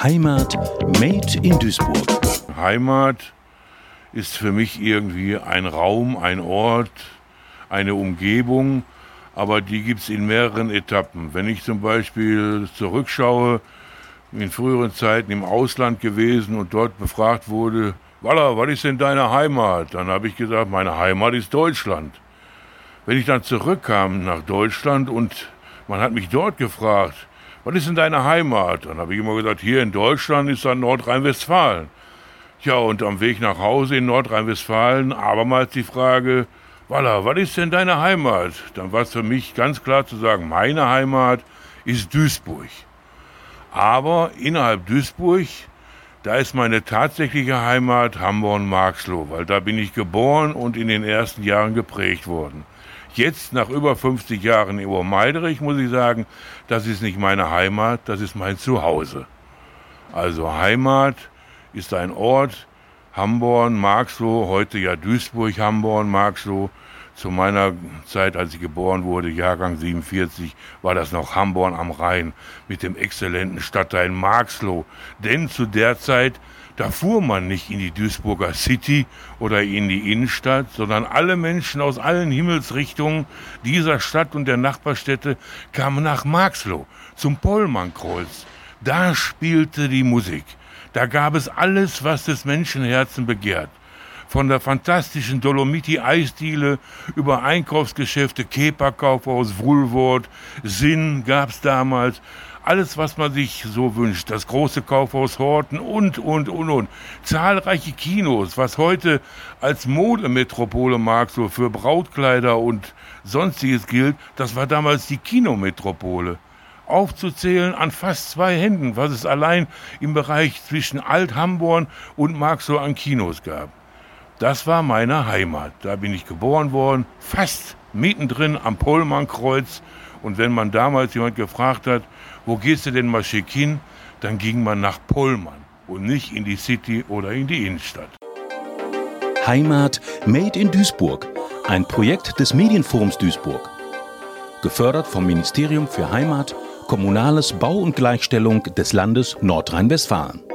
Heimat Made in Duisburg. Heimat ist für mich irgendwie ein Raum, ein Ort, eine Umgebung, aber die gibt es in mehreren Etappen. Wenn ich zum Beispiel zurückschaue, in früheren Zeiten im Ausland gewesen und dort befragt wurde, Walla, was ist denn deine Heimat? Dann habe ich gesagt, meine Heimat ist Deutschland. Wenn ich dann zurückkam nach Deutschland und man hat mich dort gefragt, was ist denn deine Heimat? Dann habe ich immer gesagt, hier in Deutschland ist dann Nordrhein-Westfalen. Ja, und am Weg nach Hause in Nordrhein-Westfalen abermals die Frage, Walla, was ist denn deine Heimat? Dann war es für mich ganz klar zu sagen, meine Heimat ist Duisburg. Aber innerhalb Duisburg, da ist meine tatsächliche Heimat Hamborn-Marxloh, weil da bin ich geboren und in den ersten Jahren geprägt worden. Jetzt, nach über 50 Jahren in Obermeiderich, muss ich sagen, das ist nicht meine Heimat, das ist mein Zuhause. Also Heimat ist ein Ort, Hamborn, Marxloh, heute ja Duisburg, Hamborn, Marxloh. Zu meiner Zeit, als ich geboren wurde, Jahrgang 47, war das noch Hamborn am Rhein mit dem exzellenten Stadtteil Marxloh. Denn zu der Zeit da fuhr man nicht in die Duisburger City oder in die Innenstadt, sondern alle Menschen aus allen Himmelsrichtungen dieser Stadt und der Nachbarstädte kamen nach Marxloh zum Pollmannkreuz. Da spielte die Musik. Da gab es alles, was des Menschenherzen begehrt. Von der fantastischen Dolomiti-Eisdiele über Einkaufsgeschäfte, Kepa-Kaufhaus, Woolworth, Sinn gab's damals alles, was man sich so wünscht. Das große Kaufhaus Horten und, und, und, und. Zahlreiche Kinos, was heute als Modemetropole mag, so für Brautkleider und sonstiges gilt, das war damals die Kinometropole. Aufzuzählen an fast zwei Händen, was es allein im Bereich zwischen Alt-Hamborn und Marxloh an Kinos gab. Das war meine Heimat. Da bin ich geboren worden, fast mittendrin am Pollmannkreuz. Und wenn man damals jemand gefragt hat, wo gehst du denn mal schick hin? Dann ging man nach Pollmann und nicht in die City oder in die Innenstadt. Heimat Made in Duisburg, ein Projekt des Medienforums Duisburg. Gefördert vom Ministerium für Heimat, Kommunales Bau und Gleichstellung des Landes Nordrhein-Westfalen.